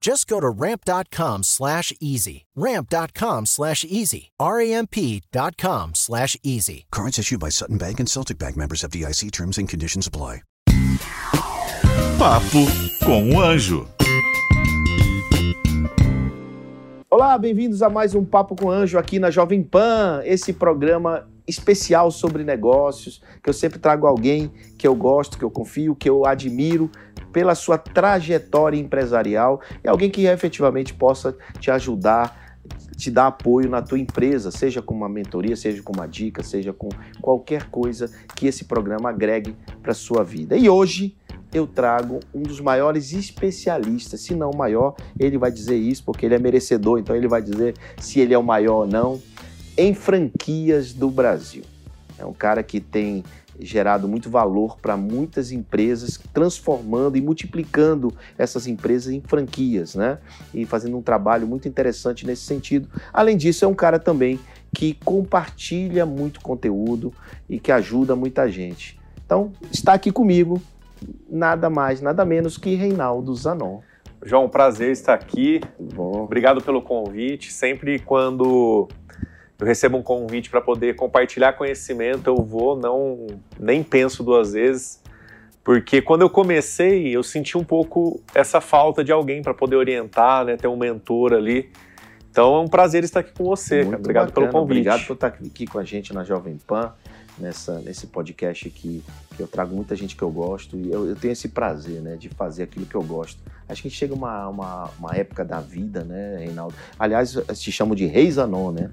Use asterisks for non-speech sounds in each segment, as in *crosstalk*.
Just go to ramp.com slash easy. Ramp.com slash easy. R-A-M-P.com slash easy. Cards issued by Sutton Bank and Celtic Bank members of DIC terms and conditions apply. Papo com o Anjo. Olá, bem-vindos a mais um Papo com o Anjo aqui na Jovem Pan, esse programa especial sobre negócios, que eu sempre trago alguém que eu gosto, que eu confio, que eu admiro pela sua trajetória empresarial e alguém que efetivamente possa te ajudar te dar apoio na tua empresa, seja com uma mentoria, seja com uma dica, seja com qualquer coisa que esse programa agregue para sua vida. E hoje eu trago um dos maiores especialistas, se não o maior, ele vai dizer isso porque ele é merecedor, então ele vai dizer se ele é o maior ou não, em franquias do Brasil. É um cara que tem gerado muito valor para muitas empresas, transformando e multiplicando essas empresas em franquias, né? E fazendo um trabalho muito interessante nesse sentido. Além disso, é um cara também que compartilha muito conteúdo e que ajuda muita gente. Então, está aqui comigo nada mais, nada menos que Reinaldo Zanon. João, prazer estar aqui. Bom. Obrigado pelo convite. Sempre quando eu recebo um convite para poder compartilhar conhecimento, eu vou, não nem penso duas vezes, porque quando eu comecei, eu senti um pouco essa falta de alguém para poder orientar, né, ter um mentor ali. Então é um prazer estar aqui com você. Muito Obrigado bacana, pelo convite. Obrigado por estar aqui com a gente na Jovem Pan, nessa, nesse podcast aqui, que eu trago muita gente que eu gosto e eu, eu tenho esse prazer, né, de fazer aquilo que eu gosto. Acho que chega uma, uma, uma época da vida, né, Reinaldo? Aliás, te chamo de Rei Zanon, né?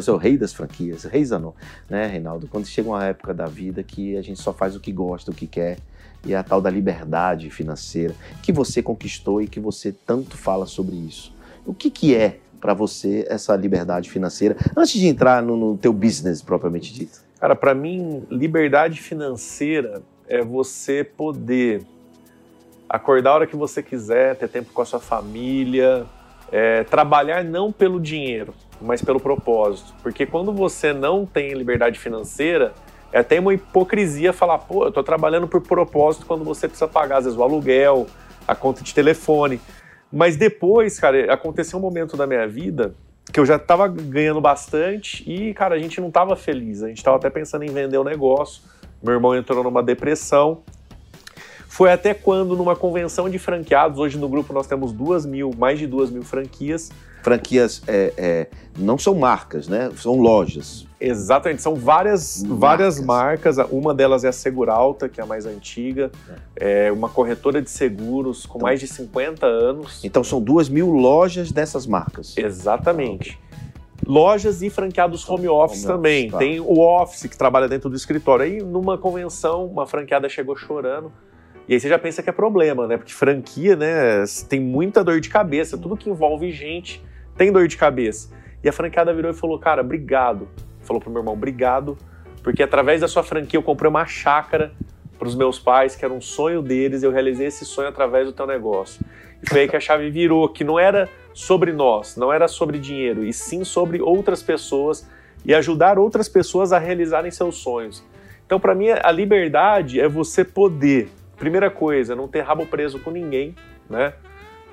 Ser o rei das franquias, Rei Zanon, né, Reinaldo? Quando chega uma época da vida que a gente só faz o que gosta, o que quer, e é a tal da liberdade financeira que você conquistou e que você tanto fala sobre isso. O que, que é para você essa liberdade financeira? Antes de entrar no, no teu business propriamente dito. Cara, para mim, liberdade financeira é você poder acordar a hora que você quiser, ter tempo com a sua família, é, trabalhar não pelo dinheiro, mas pelo propósito. Porque quando você não tem liberdade financeira, é até uma hipocrisia falar, pô, eu tô trabalhando por propósito quando você precisa pagar, às vezes, o aluguel, a conta de telefone. Mas depois, cara, aconteceu um momento da minha vida que eu já tava ganhando bastante e, cara, a gente não tava feliz. A gente tava até pensando em vender o negócio. Meu irmão entrou numa depressão. Foi até quando, numa convenção de franqueados, hoje no grupo nós temos duas mil, mais de duas mil franquias. Franquias é, é, não são marcas, né? São lojas. Exatamente, são várias Marcas. várias marcas. Uma delas é a Seguralta, que é a mais antiga. É uma corretora de seguros com mais de 50 anos. Então são duas mil lojas dessas marcas. Exatamente. Lojas e franqueados home office Home também. office. Tem o office que trabalha dentro do escritório. Aí numa convenção, uma franqueada chegou chorando. E aí você já pensa que é problema, né? Porque franquia, né, tem muita dor de cabeça. Tudo que envolve gente tem dor de cabeça. E a franqueada virou e falou: Cara, obrigado. Falou pro meu irmão: Obrigado, porque através da sua franquia eu comprei uma chácara para os meus pais, que era um sonho deles, eu realizei esse sonho através do teu negócio. E foi aí que a chave virou, que não era sobre nós, não era sobre dinheiro, e sim sobre outras pessoas e ajudar outras pessoas a realizarem seus sonhos. Então, para mim, a liberdade é você poder, primeira coisa, não ter rabo preso com ninguém, né?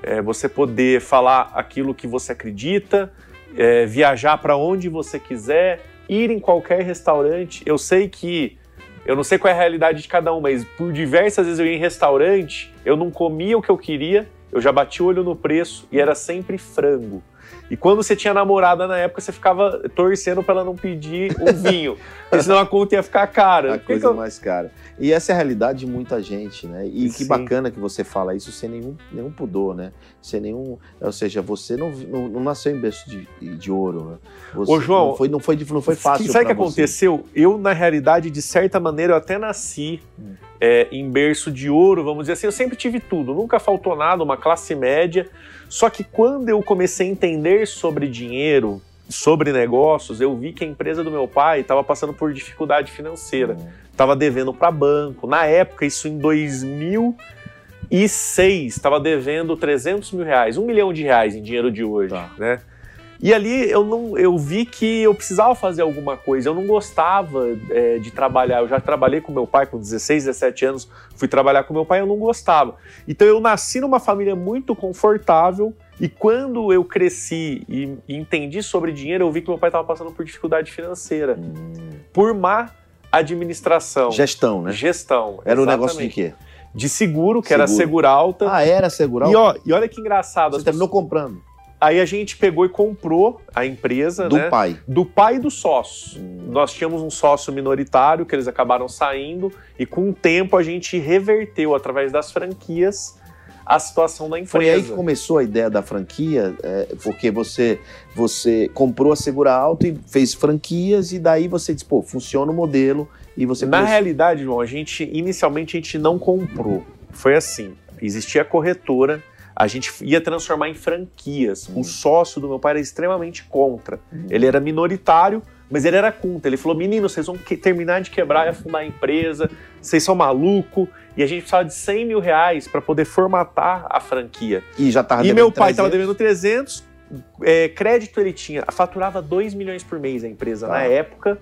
É você poder falar aquilo que você acredita, é, viajar para onde você quiser, ir em qualquer restaurante. Eu sei que eu não sei qual é a realidade de cada um, mas por diversas vezes eu ia em restaurante, eu não comia o que eu queria, eu já bati o olho no preço e era sempre frango. E quando você tinha namorada na época, você ficava torcendo para ela não pedir um *laughs* vinho, porque senão a conta ia ficar cara. A coisa eu... mais cara. E essa é a realidade de muita gente, né? E que Sim. bacana que você fala isso sem nenhum, nenhum pudor, né? Sem nenhum. Ou seja, você não, não, não nasceu em berço de, de ouro, né? Você, Ô, João, não foi, não foi, não foi fácil. Sabe o que pra você. aconteceu? Eu, na realidade, de certa maneira, eu até nasci Hum. É, em berço de ouro, vamos dizer assim. Eu sempre tive tudo, nunca faltou nada, uma classe média. Só que quando eu comecei a entender sobre dinheiro, sobre negócios, eu vi que a empresa do meu pai estava passando por dificuldade financeira. Estava devendo para banco. Na época, isso em 2006, estava devendo 300 mil reais, um milhão de reais em dinheiro de hoje, Tá. né? E ali eu, não, eu vi que eu precisava fazer alguma coisa. Eu não gostava é, de trabalhar. Eu já trabalhei com meu pai com 16, 17 anos. Fui trabalhar com meu pai, eu não gostava. Então eu nasci numa família muito confortável. E quando eu cresci e, e entendi sobre dinheiro, eu vi que meu pai estava passando por dificuldade financeira. Hum. Por má administração. Gestão, né? Gestão. Era um exatamente. negócio de quê? De seguro, que era Seguro. segura alta. Ah, era segurar. e, ó, e olha que engraçado. você terminou comprando. Aí a gente pegou e comprou a empresa Do né, pai. do pai e do sócio. Hum. Nós tínhamos um sócio minoritário que eles acabaram saindo e com o tempo a gente reverteu através das franquias a situação da empresa. Foi aí que começou a ideia da franquia, é, porque você você comprou a Segura Alto e fez franquias, e daí você disse, pô, funciona o modelo, e você Na realidade, João, a gente inicialmente a gente não comprou. Foi assim, existia a corretora, a gente ia transformar em franquias. O sócio do meu pai era extremamente contra. Ele era minoritário, mas ele era contra. Ele falou: menino, vocês vão que- terminar de quebrar e afundar a empresa, vocês são maluco. E a gente precisava de 100 mil reais para poder formatar a franquia. E já tava e meu pai 300. estava devendo 300, é, crédito ele tinha, faturava 2 milhões por mês a empresa Tá. na época.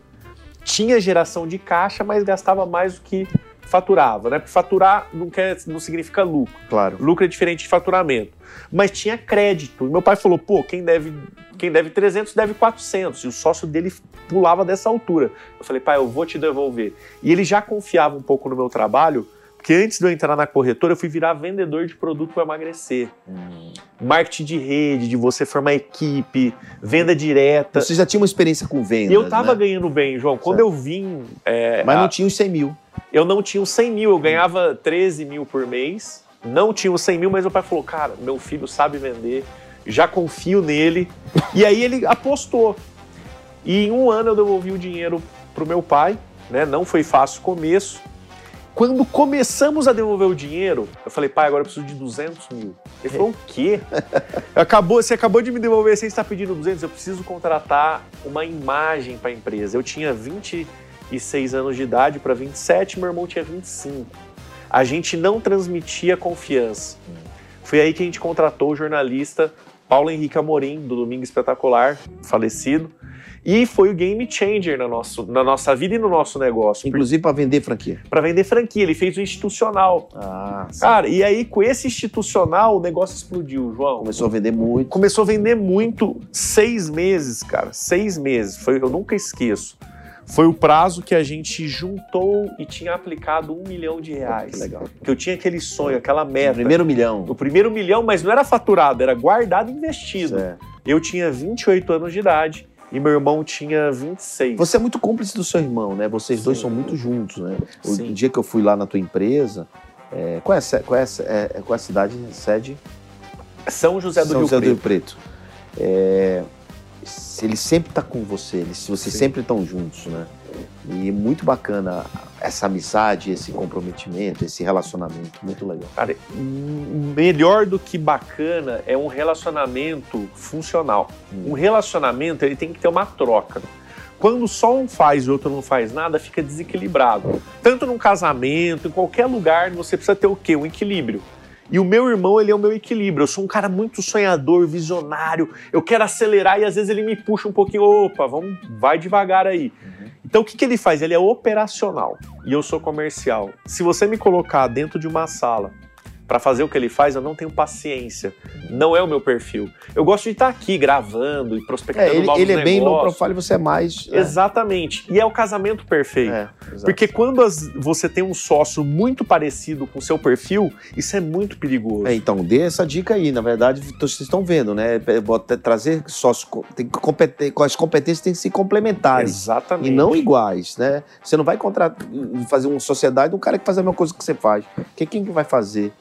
Tinha geração de caixa, mas gastava mais do que faturava, né? Porque faturar não, quer, não significa lucro. Claro. Lucro é diferente de faturamento. Mas tinha crédito. E meu pai falou: pô, quem deve, quem deve 300 deve 400. E o sócio dele pulava dessa altura. Eu falei: pai, eu vou te devolver. E ele já confiava um pouco no meu trabalho, porque antes de eu entrar na corretora, eu fui virar vendedor de produto para emagrecer. Hum. Marketing de rede, de você formar equipe, venda direta. Você já tinha uma experiência com vendas, E eu tava né? ganhando bem, João. Quando Certo. eu vim. é, Mas a- não tinha os 100 mil. eu não tinha os 100 mil, eu ganhava 13 mil por mês. Não tinha os 100 mil, mas meu pai falou: cara, meu filho sabe vender, já confio nele. e aí ele apostou. E em um ano eu devolvi o dinheiro pro meu pai, né? Não foi fácil o começo. Quando começamos a devolver o dinheiro, eu falei, pai, agora eu preciso de 200 mil. Ele falou, o quê? *laughs* acabou, você acabou de me devolver, você está pedindo 200, eu preciso contratar uma imagem para a empresa. Eu tinha 26 anos de idade para 27, meu irmão tinha 25. A gente não transmitia confiança. Foi aí que a gente contratou o jornalista Paulo Henrique Amorim, do Domingo Espetacular, falecido. E foi o game changer na, nosso, na nossa vida e no nosso negócio. Inclusive para vender franquia. Para vender franquia, ele fez o institucional. Ah, sim. Cara, e aí com esse institucional o negócio explodiu, João. Começou a vender muito. Começou a vender muito seis meses, cara. Seis meses. Foi, eu nunca esqueço. Foi o prazo que a gente juntou e tinha aplicado um milhão de reais. Que legal. Que eu tinha aquele sonho, aquela meta. Primeiro milhão. O primeiro milhão, mas não era faturado, era guardado e investido. É. Eu tinha 28 anos de idade e meu irmão tinha 26. Você é muito cúmplice do seu irmão, né? Vocês dois Sim. são muito juntos, né? O Sim. dia que eu fui lá na tua empresa, é, qual, é, qual, é, ce- é, qual é a cidade, sede? São José do São Rio José do Rio Preto. Preto. É, ele sempre tá com você, eles, vocês Sim. sempre estão juntos, né? E é muito bacana essa amizade, esse comprometimento, esse relacionamento, muito legal. Cara, melhor do que bacana é um relacionamento funcional. Um relacionamento ele tem que ter uma troca. Quando só um faz e o outro não faz nada, fica desequilibrado. Tanto num casamento, em qualquer lugar, você precisa ter o quê? Um equilíbrio. E o meu irmão, ele é o meu equilíbrio. Eu sou um cara muito sonhador, visionário. Eu quero acelerar e às vezes ele me puxa um pouquinho. Opa, vamos, vai devagar aí. Então o que, que ele faz? Ele é operacional e eu sou comercial. Se você me colocar dentro de uma sala para fazer o que ele faz, eu não tenho paciência. Não é o meu perfil. Eu gosto de estar aqui gravando e prospectando É, ele, novos ele é bem low profile, você é mais. né? Exatamente. E é o casamento perfeito. É. Porque quando as- você tem um sócio muito parecido com o seu perfil, isso é muito perigoso. É, então, dê essa dica aí. Na verdade, vocês estão vendo, né? Bota- Trazer sócios tem que competir, com as competências têm que se complementares. Exatamente. E não iguais, né? Você não vai contratar, fazer uma sociedade de um cara que faz a mesma coisa que você faz. Porque quem que vai fazer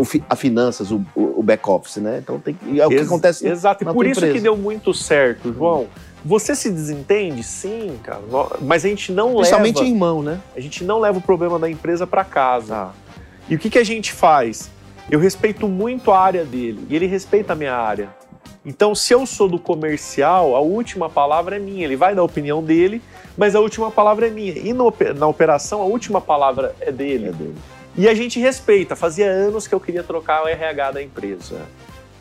o, fi- a finanças, o, o back-office, né? Então tem que. É o que Ex- acontece. Exato, e por isso empresa. que deu muito certo, João. Você se desentende? Sim, cara. Mas a gente não Principalmente leva. irmão, né? A gente não leva o problema da empresa para casa. Tá. E o que, que a gente faz? Eu respeito muito a área dele e ele respeita a minha área. Então, se eu sou do comercial, a última palavra é minha. Ele vai dar a opinião dele, mas a última palavra é minha. E no na operação, a última palavra é dele. É dele. E a gente respeita. Fazia anos que eu queria trocar o RH da empresa.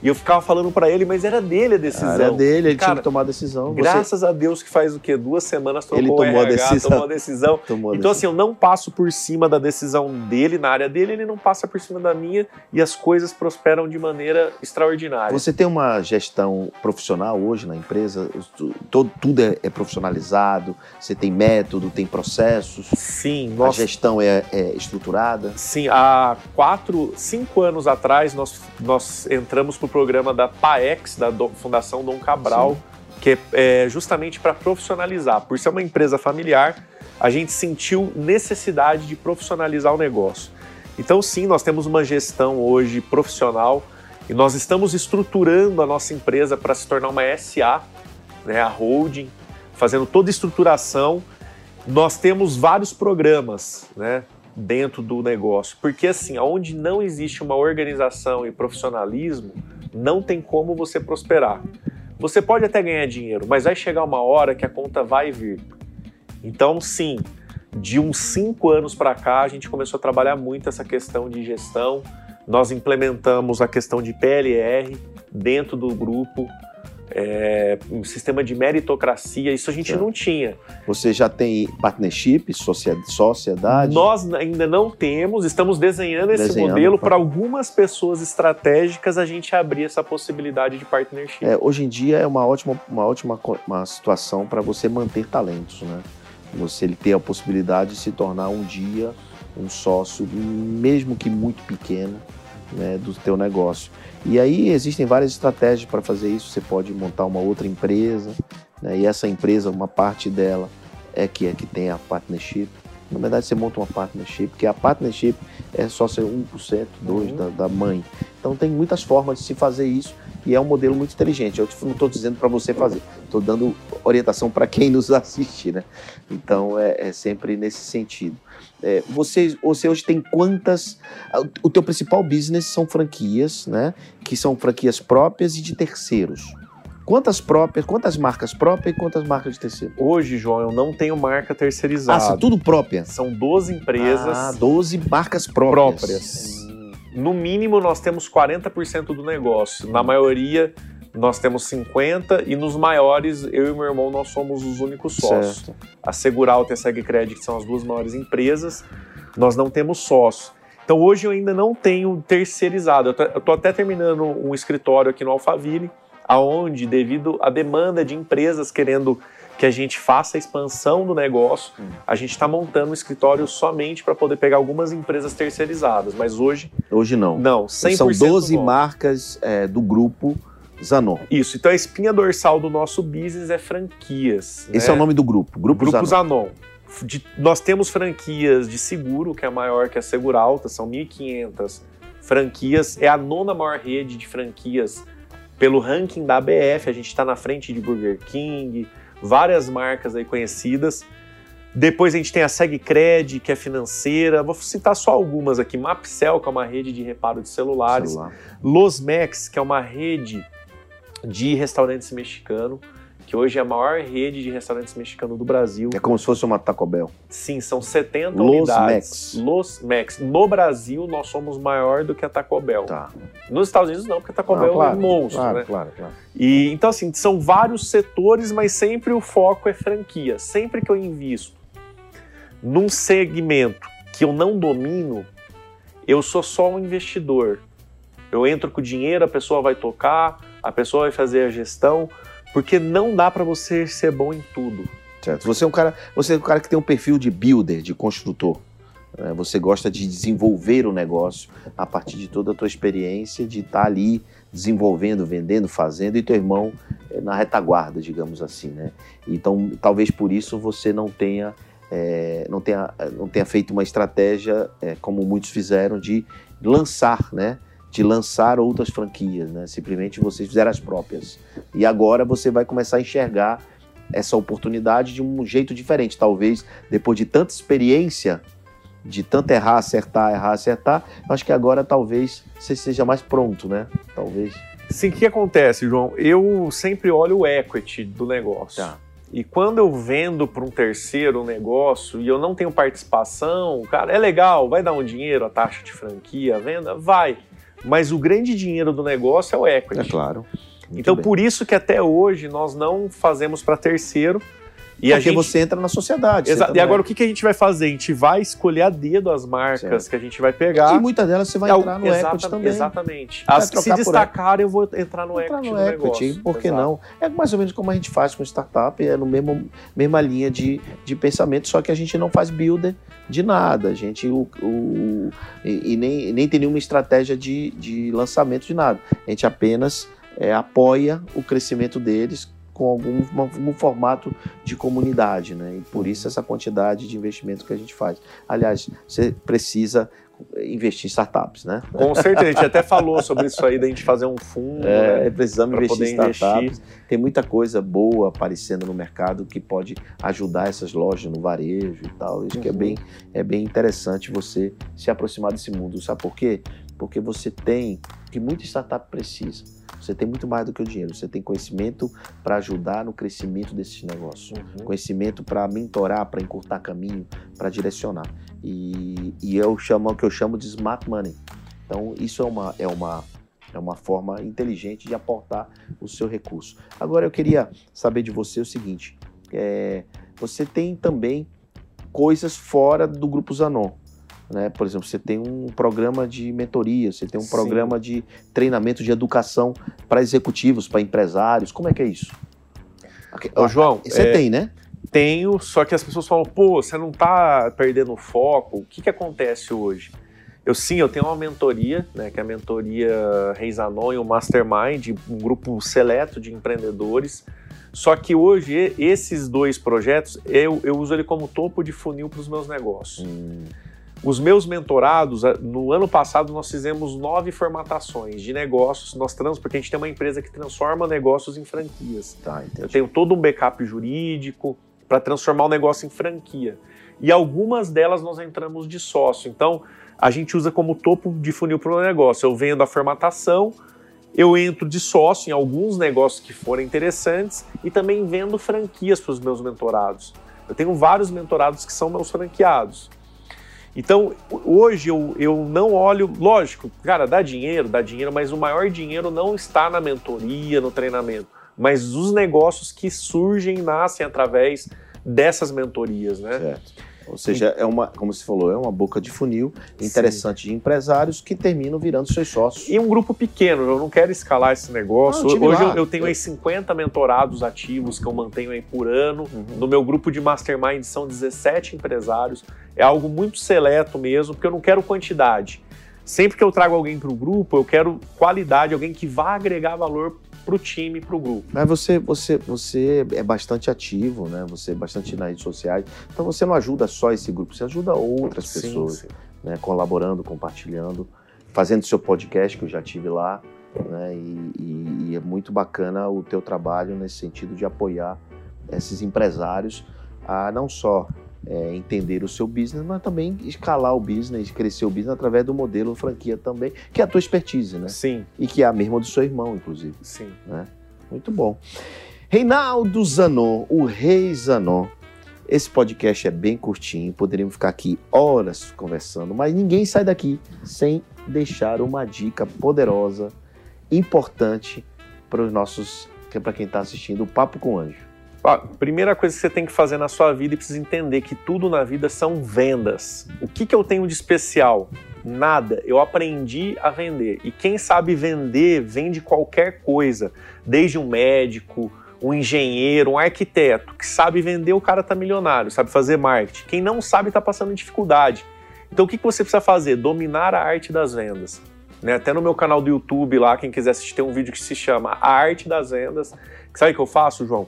E eu ficava falando para ele, mas era dele a decisão. A área dele, ele tinha Cara, que tomar a decisão. Você Graças a Deus que faz o quê? Duas semanas trocou Ele o tomou a RH, decisão. tomou a decisão. *laughs* tomou a Então, decisão. assim, eu não passo por cima da decisão dele, na área dele, ele não passa por cima da minha e as coisas prosperam de maneira extraordinária. Você tem uma gestão profissional hoje na empresa? Todo, tudo é, é profissionalizado? Você tem método, tem processos? Sim, A nós, gestão é, é estruturada? sim, há quatro, cinco anos atrás, nós, nós entramos para o programa da PAEX, da Dom- Fundação Dom Cabral, que é, é justamente para profissionalizar. Por ser uma empresa familiar, a gente sentiu necessidade de profissionalizar o negócio. Então, sim, nós temos uma gestão hoje profissional e nós estamos estruturando a nossa empresa para se tornar uma SA, né, a holding, fazendo toda a estruturação. Nós temos vários programas né, dentro do negócio, porque assim, onde não existe uma organização e profissionalismo, não tem como você prosperar. Você pode até ganhar dinheiro, mas vai chegar uma hora que a conta vai vir. Então, sim, de uns cinco anos para cá, a gente começou a trabalhar muito essa questão de gestão. Nós implementamos a questão de PLR dentro do grupo, é, um sistema de meritocracia. Isso a gente Certo. não tinha. Você já tem partnership, sociedade? Nós ainda não temos, estamos desenhando esse Desenhando, modelo para algumas pessoas estratégicas a gente abrir essa possibilidade de partnership. É, hoje em dia é uma ótima, uma ótima uma situação para você manter talentos, né? Você ele ter a possibilidade de se tornar um dia um sócio, mesmo que muito pequeno, né, do teu negócio. E aí existem várias estratégias para fazer isso. Você pode montar uma outra empresa, né, e essa empresa, uma parte dela é que é que tem a partnership. Na verdade, você monta uma partnership, que a partnership é só ser 1%, 2% Uhum. da, da mãe. Então tem muitas formas de se fazer isso e é um modelo muito inteligente. Eu não estou dizendo para você fazer, estou dando orientação para quem nos assiste, né? Então é, é sempre nesse sentido. É, você, você hoje tem quantas? O teu principal business são franquias, né? Que são franquias próprias e de terceiros. Quantas próprias, quantas marcas próprias e quantas marcas de terceiro? Hoje, João, eu não tenho marca terceirizada. Ah, são tudo própria. São 12 empresas Ah, 12 marcas próprias. próprias. No mínimo, nós temos 40% do negócio. Na maioria, nós temos 50% e nos maiores, eu e meu irmão, nós somos os únicos sócios. Certo. A Segural e a SegCred, que são as duas maiores empresas, nós não temos sócio. Então hoje eu ainda não tenho terceirizado. Eu estou até terminando um escritório aqui no Alphaville, aonde, devido à demanda de empresas querendo que a gente faça a expansão do negócio, Hum. a gente está montando um escritório somente para poder pegar algumas empresas terceirizadas. Mas hoje, Hoje não. não, 100% São 12 nosso. marcas é, do grupo Zanon. Isso, então a espinha dorsal do nosso business é franquias. Esse né? é o nome do grupo, Grupo, Grupo Zanon. Zanon. De- nós temos franquias de seguro, que é a maior que a Seguralta, são 1.500 franquias. É a nona maior rede de franquias pelo ranking da ABF. A gente está na frente de Burger King, várias marcas aí conhecidas. Depois a gente tem a SegCred, que é financeira. Vou citar só algumas aqui. Mapcel, que é uma rede de reparo de celulares. Celular. Losmex, que é uma rede de restaurantes mexicano, que hoje é a maior rede de restaurantes mexicanos do Brasil. É como se fosse uma Taco Bell. Sim, são 70 Los unidades. Mex. Los Mex. No Brasil, nós somos maior do que a Taco Bell. Tá. Nos Estados Unidos, não, porque a Taco Não, Bell é claro, um monstro, claro, né? claro, claro. E, então, assim, são vários setores, mas sempre o foco é franquia. Sempre que eu invisto num segmento que eu não domino, eu sou só um investidor. Eu entro com o dinheiro, a pessoa vai tocar, a pessoa vai fazer a gestão, porque não dá para você ser bom em tudo. Certo. Você é um cara, você é um cara que tem um perfil de builder, de construtor. né? Você gosta de desenvolver o negócio a partir de toda a tua experiência, de estar ali desenvolvendo, vendendo, fazendo, e teu irmão é, na retaguarda, digamos assim, né? Então, talvez por isso você não tenha, é, não tenha, não tenha feito uma estratégia, é, como muitos fizeram, de lançar, né? De lançar outras franquias, né? Simplesmente vocês fizeram as próprias. E agora você vai começar a enxergar essa oportunidade de um jeito diferente. Talvez depois de tanta experiência, de tanto errar, acertar, errar, acertar, acho que agora talvez você seja mais pronto, né? Talvez. Sim, o que acontece, João? Eu sempre olho o equity do negócio. Tá. E quando eu vendo para um terceiro um negócio e eu não tenho participação, cara, é legal, vai dar um dinheiro a taxa de franquia, a venda? Vai. Mas o grande dinheiro do negócio é o equity. É claro. Muito Então, bem. por isso que até hoje nós não fazemos para terceiro. E a Porque gente... você entra na sociedade. Exato. E agora o que, que a gente vai fazer? A gente vai escolher a dedo as marcas Certo. que a gente vai pegar. E muitas delas você vai É entrar no exata- equity também. Exatamente. As que se destacarem, eu vou entrar no Entrar equity no equity, negócio. por que Exato. não? É mais ou menos como a gente faz com startup, é no mesmo mesma linha de, de pensamento, só que a gente não faz builder de nada, a gente o, o- e, e nem, nem tem nenhuma estratégia de, de lançamento de nada. A gente apenas é, apoia o crescimento deles com algum, algum formato de comunidade, né? E por isso essa quantidade de investimento que a gente faz. Aliás, você precisa investir em startups, né? Com certeza, a gente até falou sobre isso aí, da gente fazer um fundo. É, né? precisamos investir em startups. Tem muita coisa boa aparecendo no mercado que pode ajudar essas lojas no varejo e tal. Isso que é Uhum. bem, é bem interessante você se aproximar desse mundo. Sabe por quê? Porque você tem o que muita startup precisa. Você tem muito mais do que o dinheiro. Você tem conhecimento para ajudar no crescimento desses negócios Uhum. conhecimento para mentorar, para encurtar caminho, para direcionar. E, e eu chamo o que eu chamo de smart money. Então isso é uma é uma é uma forma inteligente de aportar o seu recurso. Agora eu queria saber de você o seguinte: é, você tem também coisas fora do grupo Zanon. Né? Por exemplo, você tem um programa de mentoria, você tem um Sim. programa de treinamento de educação para executivos, para empresários. Como é que é isso? Ô, João, Você é, tem, né? tenho, só que as pessoas falam, pô, você não tá perdendo o foco. O que que acontece hoje? Eu sim, eu tenho uma mentoria, né, que é a mentoria Reis Anon e o Mastermind, um grupo seleto de empreendedores. Só que hoje esses dois projetos eu, eu uso ele como topo de funil para os meus negócios. Hum, Os meus mentorados, a- no ano passado nós fizemos nove formatações de negócios. Nós trans, porque a gente tem uma empresa que transforma negócios em franquias. tá. Eu tenho todo um backup jurídico para transformar o negócio em franquia. E algumas delas nós entramos de sócio. Então, a gente usa como topo de funil para o negócio. Eu vendo a formatação, eu entro de sócio em alguns negócios que forem interessantes e também vendo franquias para os meus mentorados. Eu tenho vários mentorados que são meus franqueados. Então, hoje eu, eu não olho, lógico, cara, dá dinheiro, dá dinheiro, mas o maior dinheiro não está na mentoria, no treinamento, mas os negócios que surgem e nascem através dessas mentorias, né? Certo. Ou seja, é uma, como você falou, é uma boca de funil interessante de empresários que terminam virando seus sócios. E um grupo pequeno, eu não quero escalar esse negócio. Ah, Hoje eu, eu tenho aí 50 mentorados ativos que eu mantenho aí por ano. No meu grupo de mastermind são 17 empresários. É algo muito seleto mesmo, porque eu não quero quantidade. Sempre que eu trago alguém para o grupo, eu quero qualidade, alguém que vá agregar valor para o time, para o grupo. Mas você, você, você é bastante ativo, né? Você é bastante nas redes sociais. Então você não ajuda só esse grupo, você ajuda outras Sim, pessoas, sim. né? Colaborando, compartilhando, fazendo seu podcast que eu já tive lá, né? E, e- e é muito bacana o teu trabalho nesse sentido de apoiar esses empresários a não só é, entender o seu business, mas também escalar o business, crescer o business através do modelo franquia também, que é a tua expertise, né? Sim, E que é a mesma do seu irmão, inclusive. sim. Muito bom. Reinaldo Zanon, o Rei Zanon. Esse podcast é bem curtinho, poderíamos ficar aqui horas conversando, mas ninguém sai daqui sem deixar uma dica poderosa, importante para os nossos, para quem está assistindo o Papo com Anjo. Ó, primeira coisa que você tem que fazer na sua vida e precisa entender que tudo na vida são vendas. O que, que eu tenho de especial? Nada. Eu aprendi a vender. E quem sabe vender, vende qualquer coisa. Desde um médico, um engenheiro, um arquiteto. Que sabe vender, o cara tá milionário, sabe fazer marketing. Quem não sabe tá passando dificuldade. Então o que você precisa fazer? Dominar a arte das vendas. Né? Até no meu canal do YouTube lá, quem quiser assistir, tem um vídeo que se chama A Arte das Vendas. Sabe o que eu faço, João?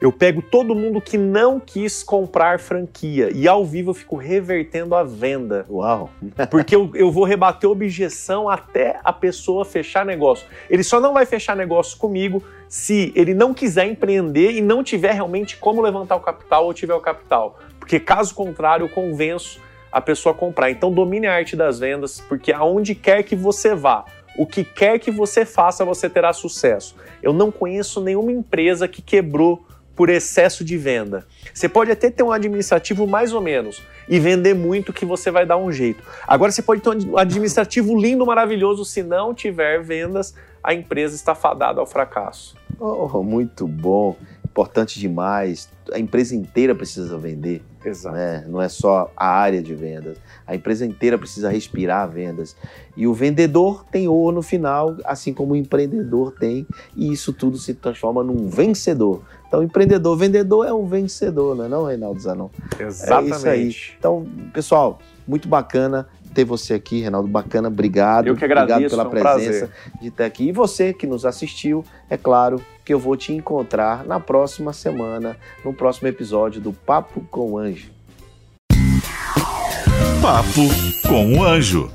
Eu pego todo mundo que não quis comprar franquia e ao vivo eu fico revertendo a venda. Uau! *laughs* Porque eu, eu vou rebater objeção até a pessoa fechar negócio. Ele só não vai fechar negócio comigo se ele não quiser empreender e não tiver realmente como levantar o capital ou tiver o capital. Porque caso contrário, eu convenço a pessoa a comprar. Então domine a arte das vendas, porque aonde quer que você vá, o que quer que você faça, você terá sucesso. Eu não conheço nenhuma empresa que quebrou por excesso de venda. Você pode até ter um administrativo mais ou menos e vender muito que você vai dar um jeito. Agora você pode ter um administrativo lindo, maravilhoso, se não tiver vendas, a empresa está fadada ao fracasso. Oh, muito bom, importante demais. A empresa inteira precisa vender. Exato. Né? Não é só a área de vendas. A empresa inteira precisa respirar vendas. E o vendedor tem o no final, assim como o empreendedor tem, e isso tudo se transforma num vencedor. Então, empreendedor, vendedor é um vencedor, não é não, Reinaldo Zanon? Exatamente. É isso aí. Então, pessoal, muito bacana ter você aqui, Reinaldo. Bacana, obrigado. Eu que agradeço, obrigado pela um presença prazer. de estar aqui. E você que nos assistiu, é claro que eu vou te encontrar na próxima semana, no próximo episódio do Papo com o Anjo. Papo com o Anjo.